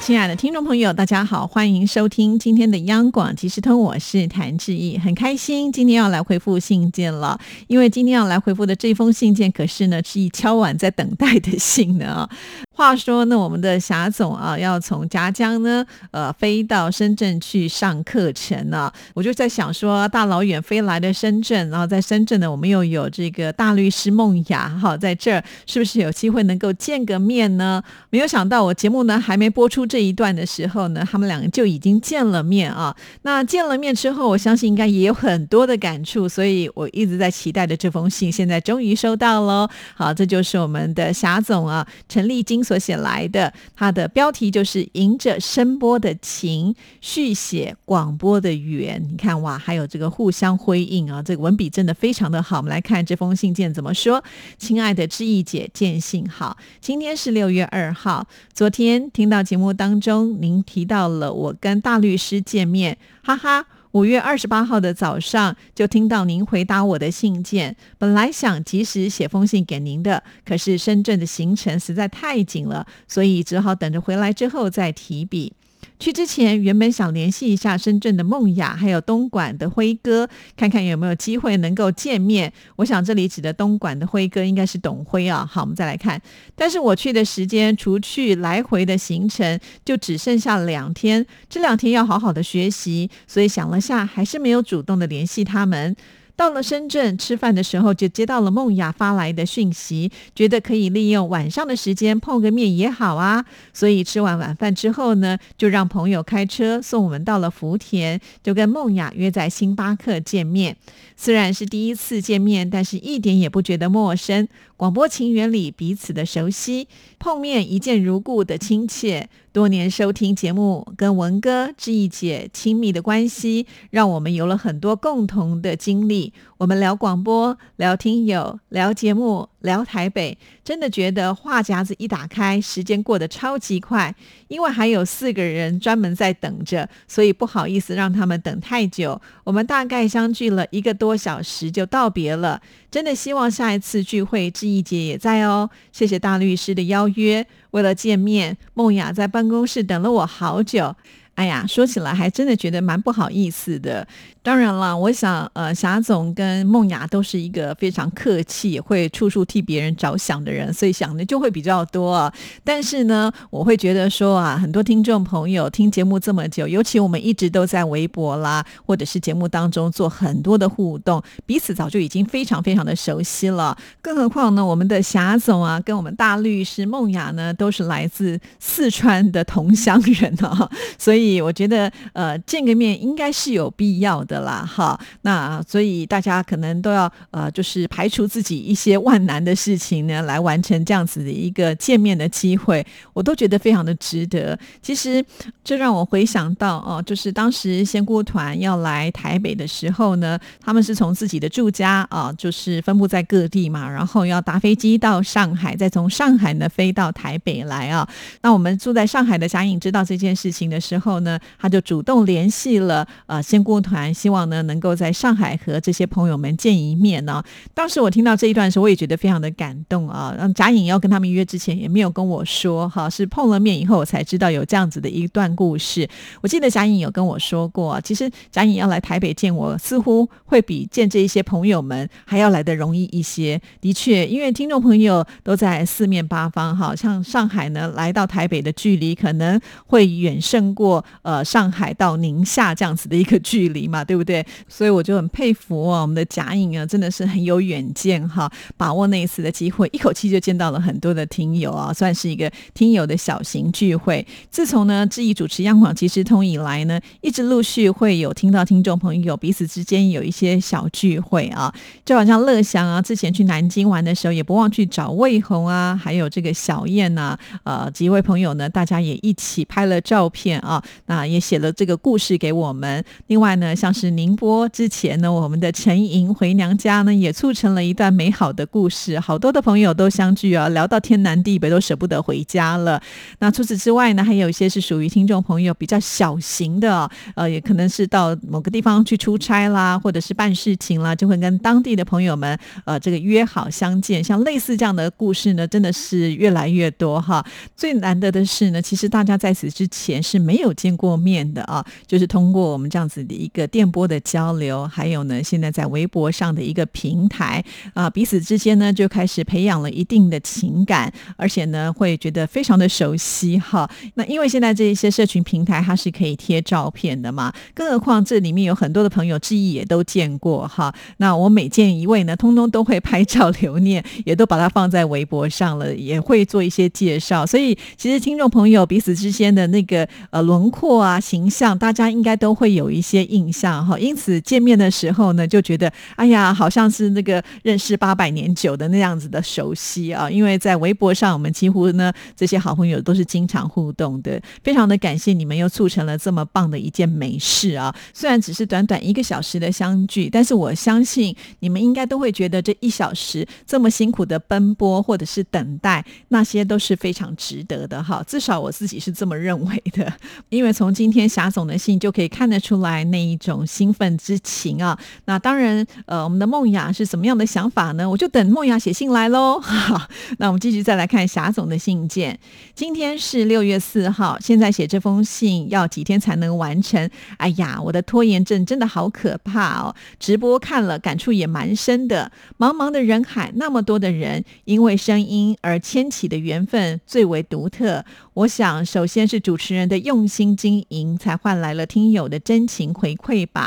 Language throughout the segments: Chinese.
亲爱的听众朋友，大家好，欢迎收听今天的央广即时通，我是谭志毅，很开心今天要来回复信件了，因为今天要来回复的这封信件，可是呢是一敲碗在等待的信呢。话说呢，我们的霞总啊，要从夹江呢，呃，飞到深圳去上课程呢。我就在想说，大老远飞来的深圳，然后在深圳呢，我们又有这个大律师梦雅哈，在这儿是不是有机会能够见个面呢？没有想到，我节目呢还没播出这一段的时候呢，他们两个就已经见了面啊。那见了面之后，我相信应该也有很多的感触，所以我一直在期待的这封信，现在终于收到喽。好，这就是我们的霞总啊，陈丽金。所写来的，它的标题就是“迎着声波的情，续写广播的缘”。你看哇，还有这个互相辉映啊，这个文笔真的非常的好。我们来看这封信件怎么说：“亲爱的知意姐，见信好，今天是六月二号，昨天听到节目当中您提到了我跟大律师见面，哈哈。”五月二十八号的早上，就听到您回答我的信件。本来想及时写封信给您的，可是深圳的行程实在太紧了，所以只好等着回来之后再提笔。去之前，原本想联系一下深圳的梦雅，还有东莞的辉哥，看看有没有机会能够见面。我想这里指的东莞的辉哥应该是董辉啊。好，我们再来看。但是我去的时间，除去来回的行程，就只剩下两天。这两天要好好的学习，所以想了下，还是没有主动的联系他们。到了深圳吃饭的时候，就接到了梦雅发来的讯息，觉得可以利用晚上的时间碰个面也好啊。所以吃完晚饭之后呢，就让朋友开车送我们到了福田，就跟梦雅约在星巴克见面。虽然是第一次见面，但是一点也不觉得陌生。广播情缘里彼此的熟悉，碰面一见如故的亲切。多年收听节目，跟文哥、志毅姐亲密的关系，让我们有了很多共同的经历。我们聊广播，聊听友，聊节目，聊台北，真的觉得话匣子一打开，时间过得超级快。因为还有四个人专门在等着，所以不好意思让他们等太久。我们大概相聚了一个多小时就道别了。真的希望下一次聚会，志毅姐也在哦。谢谢大律师的邀约。为了见面，梦雅在办公室等了我好久。哎呀，说起来还真的觉得蛮不好意思的。当然了，我想，呃，霞总跟梦雅都是一个非常客气，会处处替别人着想的人，所以想的就会比较多。但是呢，我会觉得说啊，很多听众朋友听节目这么久，尤其我们一直都在微博啦，或者是节目当中做很多的互动，彼此早就已经非常非常的熟悉了。更何况呢，我们的霞总啊，跟我们大律师梦雅呢，都是来自四川的同乡人啊，所以我觉得，呃，见个面应该是有必要的。的啦，哈，那所以大家可能都要呃，就是排除自己一些万难的事情呢，来完成这样子的一个见面的机会，我都觉得非常的值得。其实这让我回想到哦，就是当时仙姑团要来台北的时候呢，他们是从自己的住家啊，就是分布在各地嘛，然后要搭飞机到上海，再从上海呢飞到台北来啊。那我们住在上海的贾颖知道这件事情的时候呢，他就主动联系了呃仙姑团。希望呢能够在上海和这些朋友们见一面呢。当时我听到这一段的时候，我也觉得非常的感动啊。让贾颖要跟他们约之前也没有跟我说，哈，是碰了面以后我才知道有这样子的一段故事。我记得贾颖有跟我说过，其实贾颖要来台北见我，似乎会比见这一些朋友们还要来的容易一些。的确，因为听众朋友都在四面八方，哈，像上海呢，来到台北的距离可能会远胜过呃上海到宁夏这样子的一个距离嘛。对不对？所以我就很佩服啊，我们的贾颖啊，真的是很有远见哈，把握那一次的机会，一口气就见到了很多的听友啊，算是一个听友的小型聚会。自从呢，志毅主持央广即时通以来呢，一直陆续会有听到听众朋友彼此之间有一些小聚会啊，就好像乐祥啊，之前去南京玩的时候，也不忘去找魏红啊，还有这个小燕呐，呃，几位朋友呢，大家也一起拍了照片啊，那也写了这个故事给我们。另外呢，像是是宁波之前呢，我们的陈莹回娘家呢，也促成了一段美好的故事。好多的朋友都相聚啊，聊到天南地北，都舍不得回家了。那除此之外呢，还有一些是属于听众朋友比较小型的，呃，也可能是到某个地方去出差啦，或者是办事情啦，就会跟当地的朋友们呃这个约好相见。像类似这样的故事呢，真的是越来越多哈。最难得的是呢，其实大家在此之前是没有见过面的啊，就是通过我们这样子的一个电波的交流，还有呢，现在在微博上的一个平台啊，彼此之间呢就开始培养了一定的情感，而且呢会觉得非常的熟悉哈。那因为现在这一些社群平台它是可以贴照片的嘛，更何况这里面有很多的朋友之一也都见过哈。那我每见一位呢，通通都会拍照留念，也都把它放在微博上了，也会做一些介绍。所以其实听众朋友彼此之间的那个呃轮廓啊形象，大家应该都会有一些印象哈。因此见面的时候呢，就觉得哎呀，好像是那个认识八百年久的那样子的熟悉啊。因为在微博上，我们几乎呢这些好朋友都是经常互动的，非常的感谢你们又促成了这么棒的一件美事啊。虽然只是短短一个小时的相聚，但是我相信你们应该都会觉得这一小时这么辛苦的奔波或者是等待，那些都是非常值得的哈。至少我自己是这么认为的，因为从今天霞总的信就可以看得出来那一种兴奋之情啊。那当然，呃，我们的梦雅是什么样的想法呢？我就等梦雅写信来喽。好，那我们继续再来看霞总的信件。今天是六月四号，现在写这封信要几天才能完成？哎呀，我的拖延症真的好可怕哦！直播看了，感触也蛮深的。茫茫的人海，那么多的人，因为声音而牵起的缘分最为独特。我想，首先是主持人的用心经营，才换来了听友的真情回馈吧。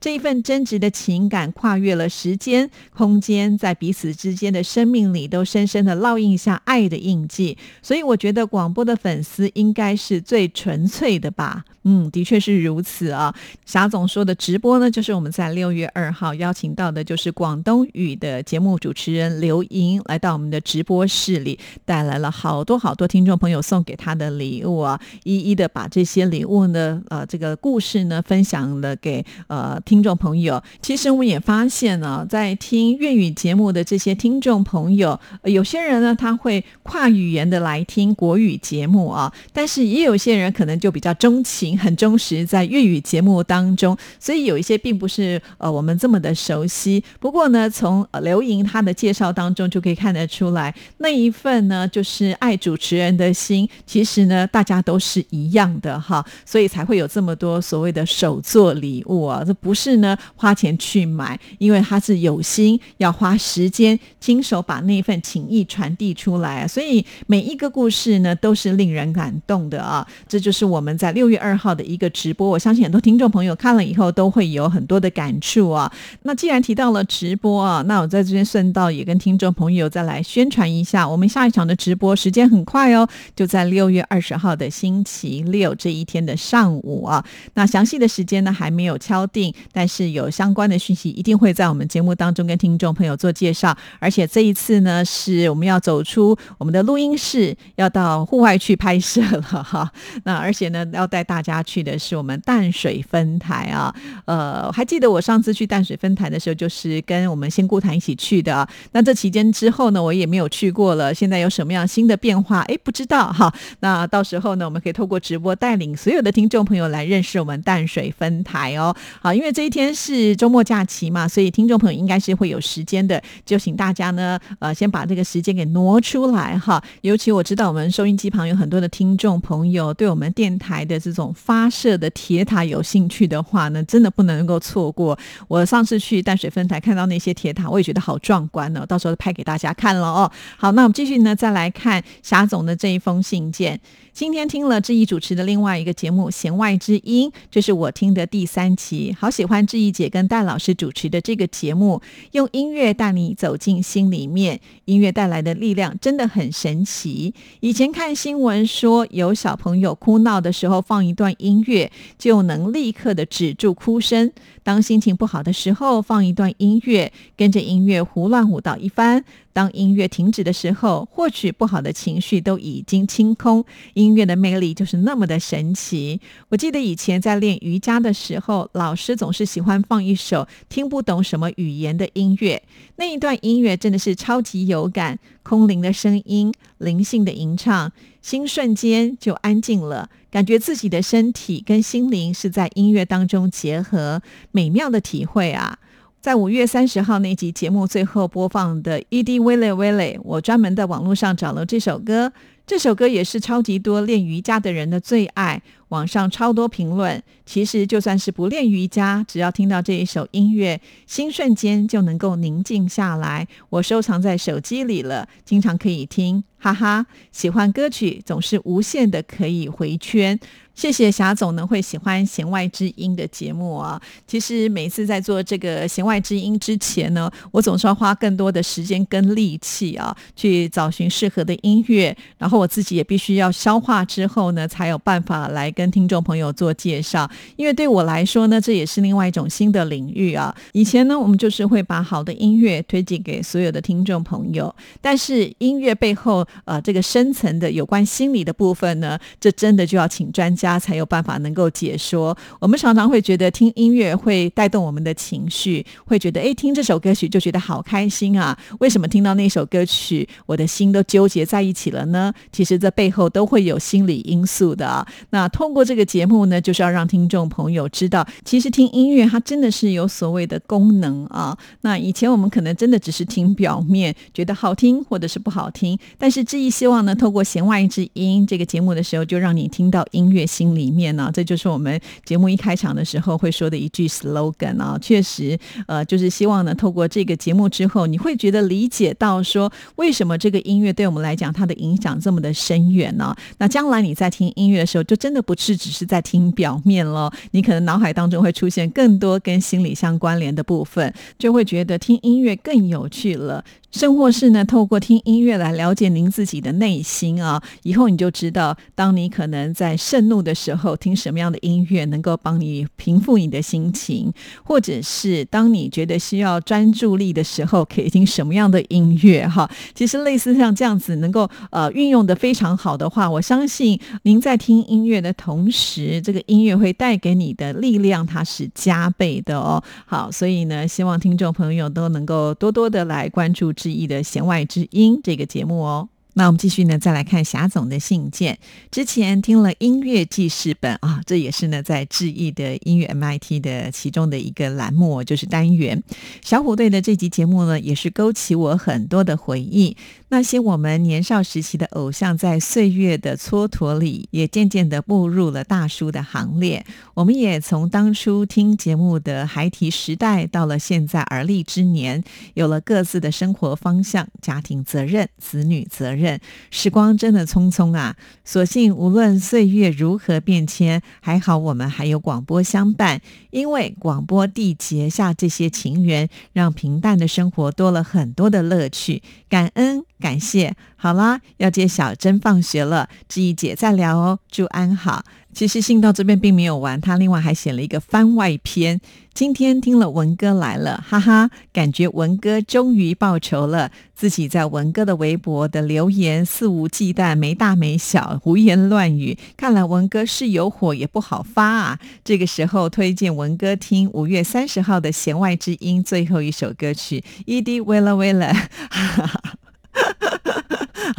这一份真挚的情感，跨越了时间、空间，在彼此之间的生命里，都深深的烙印下爱的印记。所以，我觉得广播的粉丝应该是最纯粹的吧。嗯，的确是如此啊。霞总说的直播呢，就是我们在六月二号邀请到的，就是广东语的节目主持人刘莹来到我们的直播室里，带来了好多好多听众朋友送给他的礼物啊，一一的把这些礼物呢，呃，这个故事呢，分享了给呃听众朋友。其实我们也发现呢，在听粤语节目的这些听众朋友，有些人呢，他会跨语言的来听国语节目啊，但是也有些人可能就比较钟情。很忠实在粤语节目当中，所以有一些并不是呃我们这么的熟悉。不过呢，从刘莹她的介绍当中就可以看得出来，那一份呢就是爱主持人的心。其实呢，大家都是一样的哈，所以才会有这么多所谓的手作礼物我。这不是呢花钱去买，因为他是有心要花时间亲手把那份情谊传递出来，所以每一个故事呢都是令人感动的啊。这就是我们在六月二。号的一个直播，我相信很多听众朋友看了以后都会有很多的感触啊。那既然提到了直播啊，那我在这边顺道也跟听众朋友再来宣传一下，我们下一场的直播时间很快哦，就在六月二十号的星期六这一天的上午啊。那详细的时间呢还没有敲定，但是有相关的讯息一定会在我们节目当中跟听众朋友做介绍。而且这一次呢，是我们要走出我们的录音室，要到户外去拍摄了哈。那而且呢，要带大家。去的是我们淡水分台啊，呃，还记得我上次去淡水分台的时候，就是跟我们仙姑潭一起去的。那这期间之后呢，我也没有去过了。现在有什么样新的变化？哎，不知道哈。那到时候呢，我们可以透过直播带领所有的听众朋友来认识我们淡水分台哦。好，因为这一天是周末假期嘛，所以听众朋友应该是会有时间的。就请大家呢，呃，先把这个时间给挪出来哈。尤其我知道我们收音机旁有很多的听众朋友，对我们电台的这种。发射的铁塔有兴趣的话呢，真的不能够错过。我上次去淡水分台看到那些铁塔，我也觉得好壮观呢。到时候拍给大家看了哦。好，那我们继续呢，再来看霞总的这一封信件。今天听了志毅主持的另外一个节目《弦外之音》，这是我听的第三期，好喜欢志毅姐跟戴老师主持的这个节目，用音乐带你走进心里面，音乐带来的力量真的很神奇。以前看新闻说，有小朋友哭闹的时候放一段音乐，就能立刻的止住哭声；当心情不好的时候放一段音乐，跟着音乐胡乱舞蹈一番，当音乐停止的时候，或许不好的情绪都已经清空。音乐的魅力就是那么的神奇。我记得以前在练瑜伽的时候，老师总是喜欢放一首听不懂什么语言的音乐，那一段音乐真的是超级有感，空灵的声音，灵性的吟唱，心瞬间就安静了，感觉自己的身体跟心灵是在音乐当中结合，美妙的体会啊！在五月三十号那集节目最后播放的《E.D. w i l l e w i l l e 我专门在网络上找了这首歌。这首歌也是超级多练瑜伽的人的最爱，网上超多评论。其实就算是不练瑜伽，只要听到这一首音乐，心瞬间就能够宁静下来。我收藏在手机里了，经常可以听，哈哈。喜欢歌曲总是无限的可以回圈。谢谢霞总呢会喜欢弦外之音的节目啊。其实每次在做这个弦外之音之前呢，我总是要花更多的时间跟力气啊，去找寻适合的音乐，然后我自己也必须要消化之后呢，才有办法来跟听众朋友做介绍。因为对我来说呢，这也是另外一种新的领域啊。以前呢，我们就是会把好的音乐推荐给所有的听众朋友，但是音乐背后呃这个深层的有关心理的部分呢，这真的就要请专家。才有办法能够解说。我们常常会觉得听音乐会带动我们的情绪，会觉得哎，听这首歌曲就觉得好开心啊！为什么听到那首歌曲，我的心都纠结在一起了呢？其实这背后都会有心理因素的。那通通过这个节目呢，就是要让听众朋友知道，其实听音乐它真的是有所谓的功能啊。那以前我们可能真的只是听表面，觉得好听或者是不好听，但是志毅希望呢，透过弦外之音这个节目的时候，就让你听到音乐。心里面呢，这就是我们节目一开场的时候会说的一句 slogan 啊，确实，呃，就是希望呢，透过这个节目之后，你会觉得理解到说，为什么这个音乐对我们来讲它的影响这么的深远呢？那将来你在听音乐的时候，就真的不是只是在听表面了，你可能脑海当中会出现更多跟心理相关联的部分，就会觉得听音乐更有趣了。甚或是呢，透过听音乐来了解您自己的内心啊，以后你就知道，当你可能在盛怒的时候，听什么样的音乐能够帮你平复你的心情，或者是当你觉得需要专注力的时候，可以听什么样的音乐哈。其实类似像这样子，能够呃运用的非常好的话，我相信您在听音乐的同时，这个音乐会带给你的力量，它是加倍的哦。好，所以呢，希望听众朋友都能够多多的来关注。之一的弦外之音这个节目哦。那我们继续呢，再来看霞总的信件。之前听了音乐记事本啊，这也是呢在志毅的音乐 MIT 的其中的一个栏目，就是单元。小虎队的这集节目呢，也是勾起我很多的回忆。那些我们年少时期的偶像，在岁月的蹉跎里，也渐渐的步入了大叔的行列。我们也从当初听节目的孩提时代，到了现在而立之年，有了各自的生活方向、家庭责任、子女责任。任时光真的匆匆啊！所幸无论岁月如何变迁，还好我们还有广播相伴。因为广播缔结下这些情缘，让平淡的生活多了很多的乐趣。感恩感谢。好啦，要接小珍放学了，志毅姐再聊哦。祝安好。其实信到这边并没有完，他另外还写了一个番外篇。今天听了文哥来了，哈哈，感觉文哥终于报仇了。自己在文哥的微博的留言肆无忌惮，没大没小，胡言乱语。看来文哥是有火也不好发啊。这个时候推荐文哥听五月三十号的弦外之音最后一首歌曲《E D w i l l a w i l l a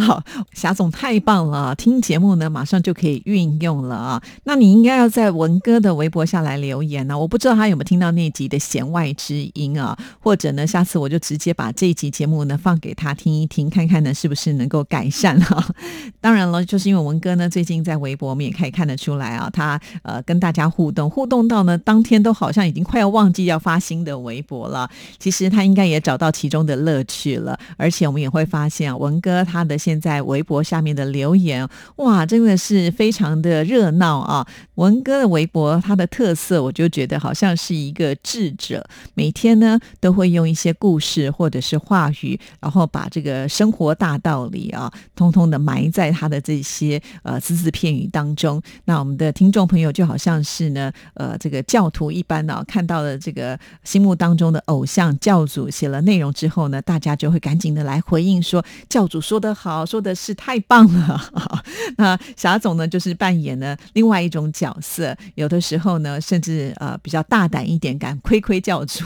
好，霞总太棒了！听节目呢，马上就可以运用了啊。那你应该要在文哥的微博下来留言呢。我不知道他有没有听到那集的弦外之音啊，或者呢，下次我就直接把这一集节目呢放给他听一听，看看呢是不是能够改善哈。当然了，就是因为文哥呢最近在微博，我们也可以看得出来啊，他呃跟大家互动，互动到呢当天都好像已经快要忘记要发新的微博了。其实他应该也找到其中的乐趣了，而且我们也会发现啊，文哥他的现现在微博下面的留言，哇，真的是非常的热闹啊！文哥的微博，他的特色我就觉得好像是一个智者，每天呢都会用一些故事或者是话语，然后把这个生活大道理啊，通通的埋在他的这些呃字字片语当中。那我们的听众朋友就好像是呢，呃，这个教徒一般呢，看到了这个心目当中的偶像教主写了内容之后呢，大家就会赶紧的来回应说，教主说的好，说的是太棒了。那霞总呢，就是扮演了另外一种角色，有的时候呢，甚至呃比较大胆一点，敢亏亏教主。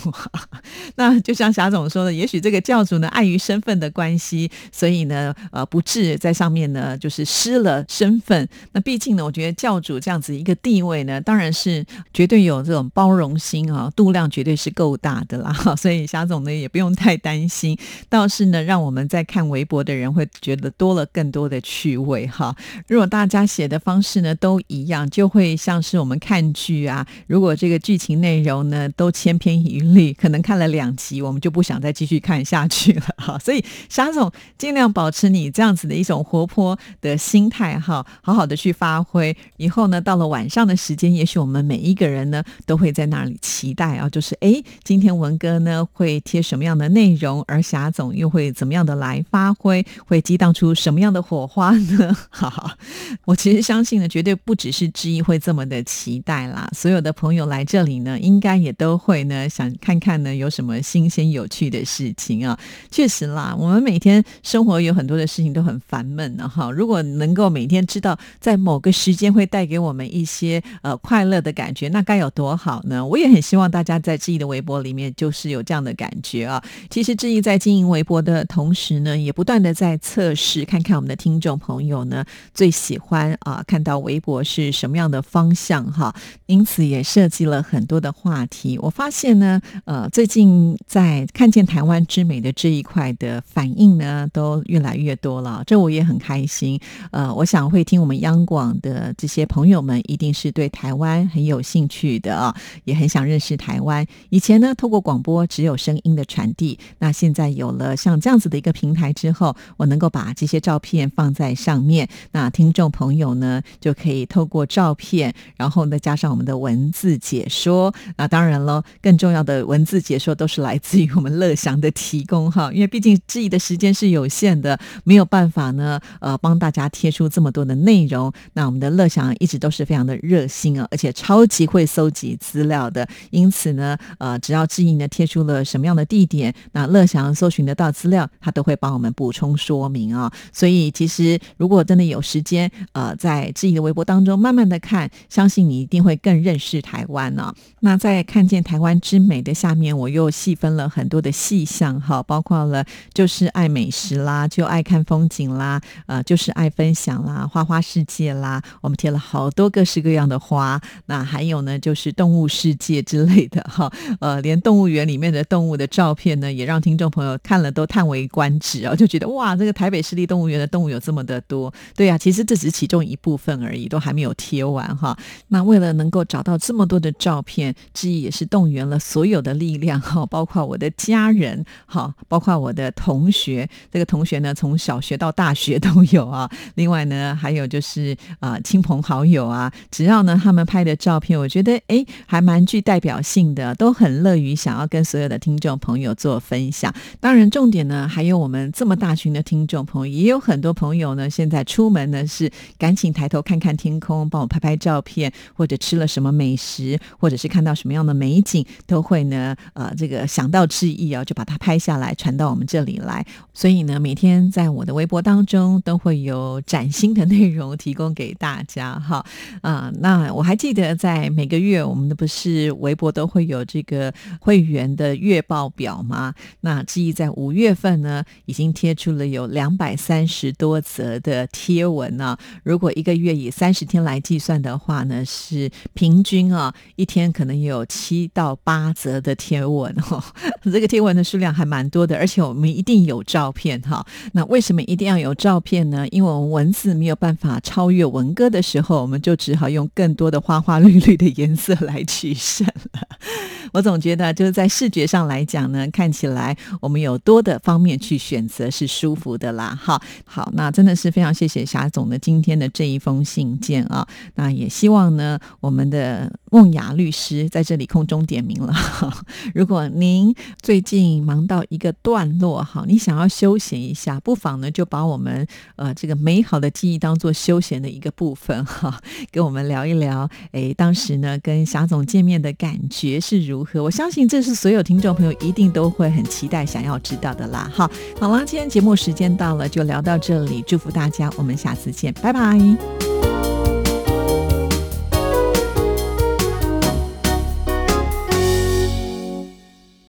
那就像霞总说的，也许这个教主呢，碍于身份的关系，所以呢，呃，不至在上面呢，就是失了身份。那毕竟呢，我觉得教主这样子一个地位呢，当然是绝对有这种包容心啊，度量绝对是够大的啦。所以霞总呢，也不用太担心。倒是呢，让我们在看微博的人会觉得多了更多的趣味哈。如果大家写的方式呢都一样，就会像是我们看剧啊，如果这个剧情内容呢都千篇一律，可能看了两集，我们就不想再继续看下去了哈。所以霞总尽量保持你这样子的一种活泼的心态哈，好好的去发挥。以后呢，到了晚上的时间，也许我们每一个人呢都会在那里期待啊，就是哎，今天文哥呢会贴什么样的内容，而霞总又会怎么样的来发挥，会激荡出什么样的火花呢？哈哈，我其实相信呢，绝对不只是知意会这么的期待啦。所有的朋友来这里呢，应该也都会呢，想看看呢有什么新鲜有趣的事情啊。确实啦，我们每天生活有很多的事情都很烦闷的哈。如果能够每天知道在某个时间会带给我们一些呃快乐的感觉，那该有多好呢？我也很希望大家在知意的微博里面就是有这样的感觉啊。其实知意在经营微博的同时呢，也不断的在测试，看看我们的听众朋友呢。最喜欢啊，看到微博是什么样的方向哈，因此也设计了很多的话题。我发现呢，呃，最近在看见台湾之美的这一块的反应呢，都越来越多了，这我也很开心。呃，我想会听我们央广的这些朋友们，一定是对台湾很有兴趣的啊，也很想认识台湾。以前呢，透过广播只有声音的传递，那现在有了像这样子的一个平台之后，我能够把把这些照片放在上面。那听众朋友呢，就可以透过照片，然后呢加上我们的文字解说。那当然了，更重要的文字解说都是来自于我们乐祥的提供哈，因为毕竟质疑的时间是有限的，没有办法呢，呃，帮大家贴出这么多的内容。那我们的乐祥一直都是非常的热心啊，而且超级会搜集资料的。因此呢，呃，只要质疑呢贴出了什么样的地点，那乐祥搜寻得到资料，他都会帮我们补充说明啊。所以其实如果真的有时间，呃，在自己的微博当中慢慢的看，相信你一定会更认识台湾呢。那在看见台湾之美的下面，我又细分了很多的细项，哈，包括了就是爱美食啦，就爱看风景啦，呃，就是爱分享啦，花花世界啦，我们贴了好多各式各样的花。那还有呢，就是动物世界之类的，哈，呃，连动物园里面的动物的照片呢，也让听众朋友看了都叹为观止啊，就觉得哇，这个台北湿地动物园的动物有这么的多，对。呀，其实这只是其中一部分而已，都还没有贴完哈。那为了能够找到这么多的照片，之一也是动员了所有的力量哈，包括我的家人哈，包括我的同学。这个同学呢，从小学到大学都有啊。另外呢，还有就是啊，亲朋好友啊，只要呢他们拍的照片，我觉得哎，还蛮具代表性的，都很乐于想要跟所有的听众朋友做分享。当然，重点呢，还有我们这么大群的听众，也有很多朋友呢，现在出。门呢是赶紧抬头看看天空，帮我拍拍照片，或者吃了什么美食，或者是看到什么样的美景，都会呢呃这个想到之意啊，就把它拍下来传到我们这里来。所以呢，每天在我的微博当中都会有崭新的内容提供给大家哈啊。那我还记得在每个月我们的不是微博都会有这个会员的月报表吗？那致意在五月份呢已经贴出了有两百百三十多则的贴。文呢？如果一个月以三十天来计算的话呢，是平均啊，一天可能有七到八则的贴文哈。这个贴文的数量还蛮多的，而且我们一定有照片哈。那为什么一定要有照片呢？因为我们文字没有办法超越文歌的时候，我们就只好用更多的花花绿绿的颜色来取胜了。我总觉得就是在视觉上来讲呢，看起来我们有多的方面去选择是舒服的啦。好，好，那真的是非常谢谢霞总的今天的这一封信件啊。那也希望呢，我们的梦雅律师在这里空中点名了。如果您最近忙到一个段落，哈，你想要休闲一下，不妨呢就把我们呃这个美好的记忆当做休闲的一个部分，哈，跟我们聊一聊。哎，当时呢跟霞总见面的感觉是如我相信这是所有听众朋友一定都会很期待、想要知道的啦。好，好了，今天节目时间到了，就聊到这里，祝福大家，我们下次见，拜拜。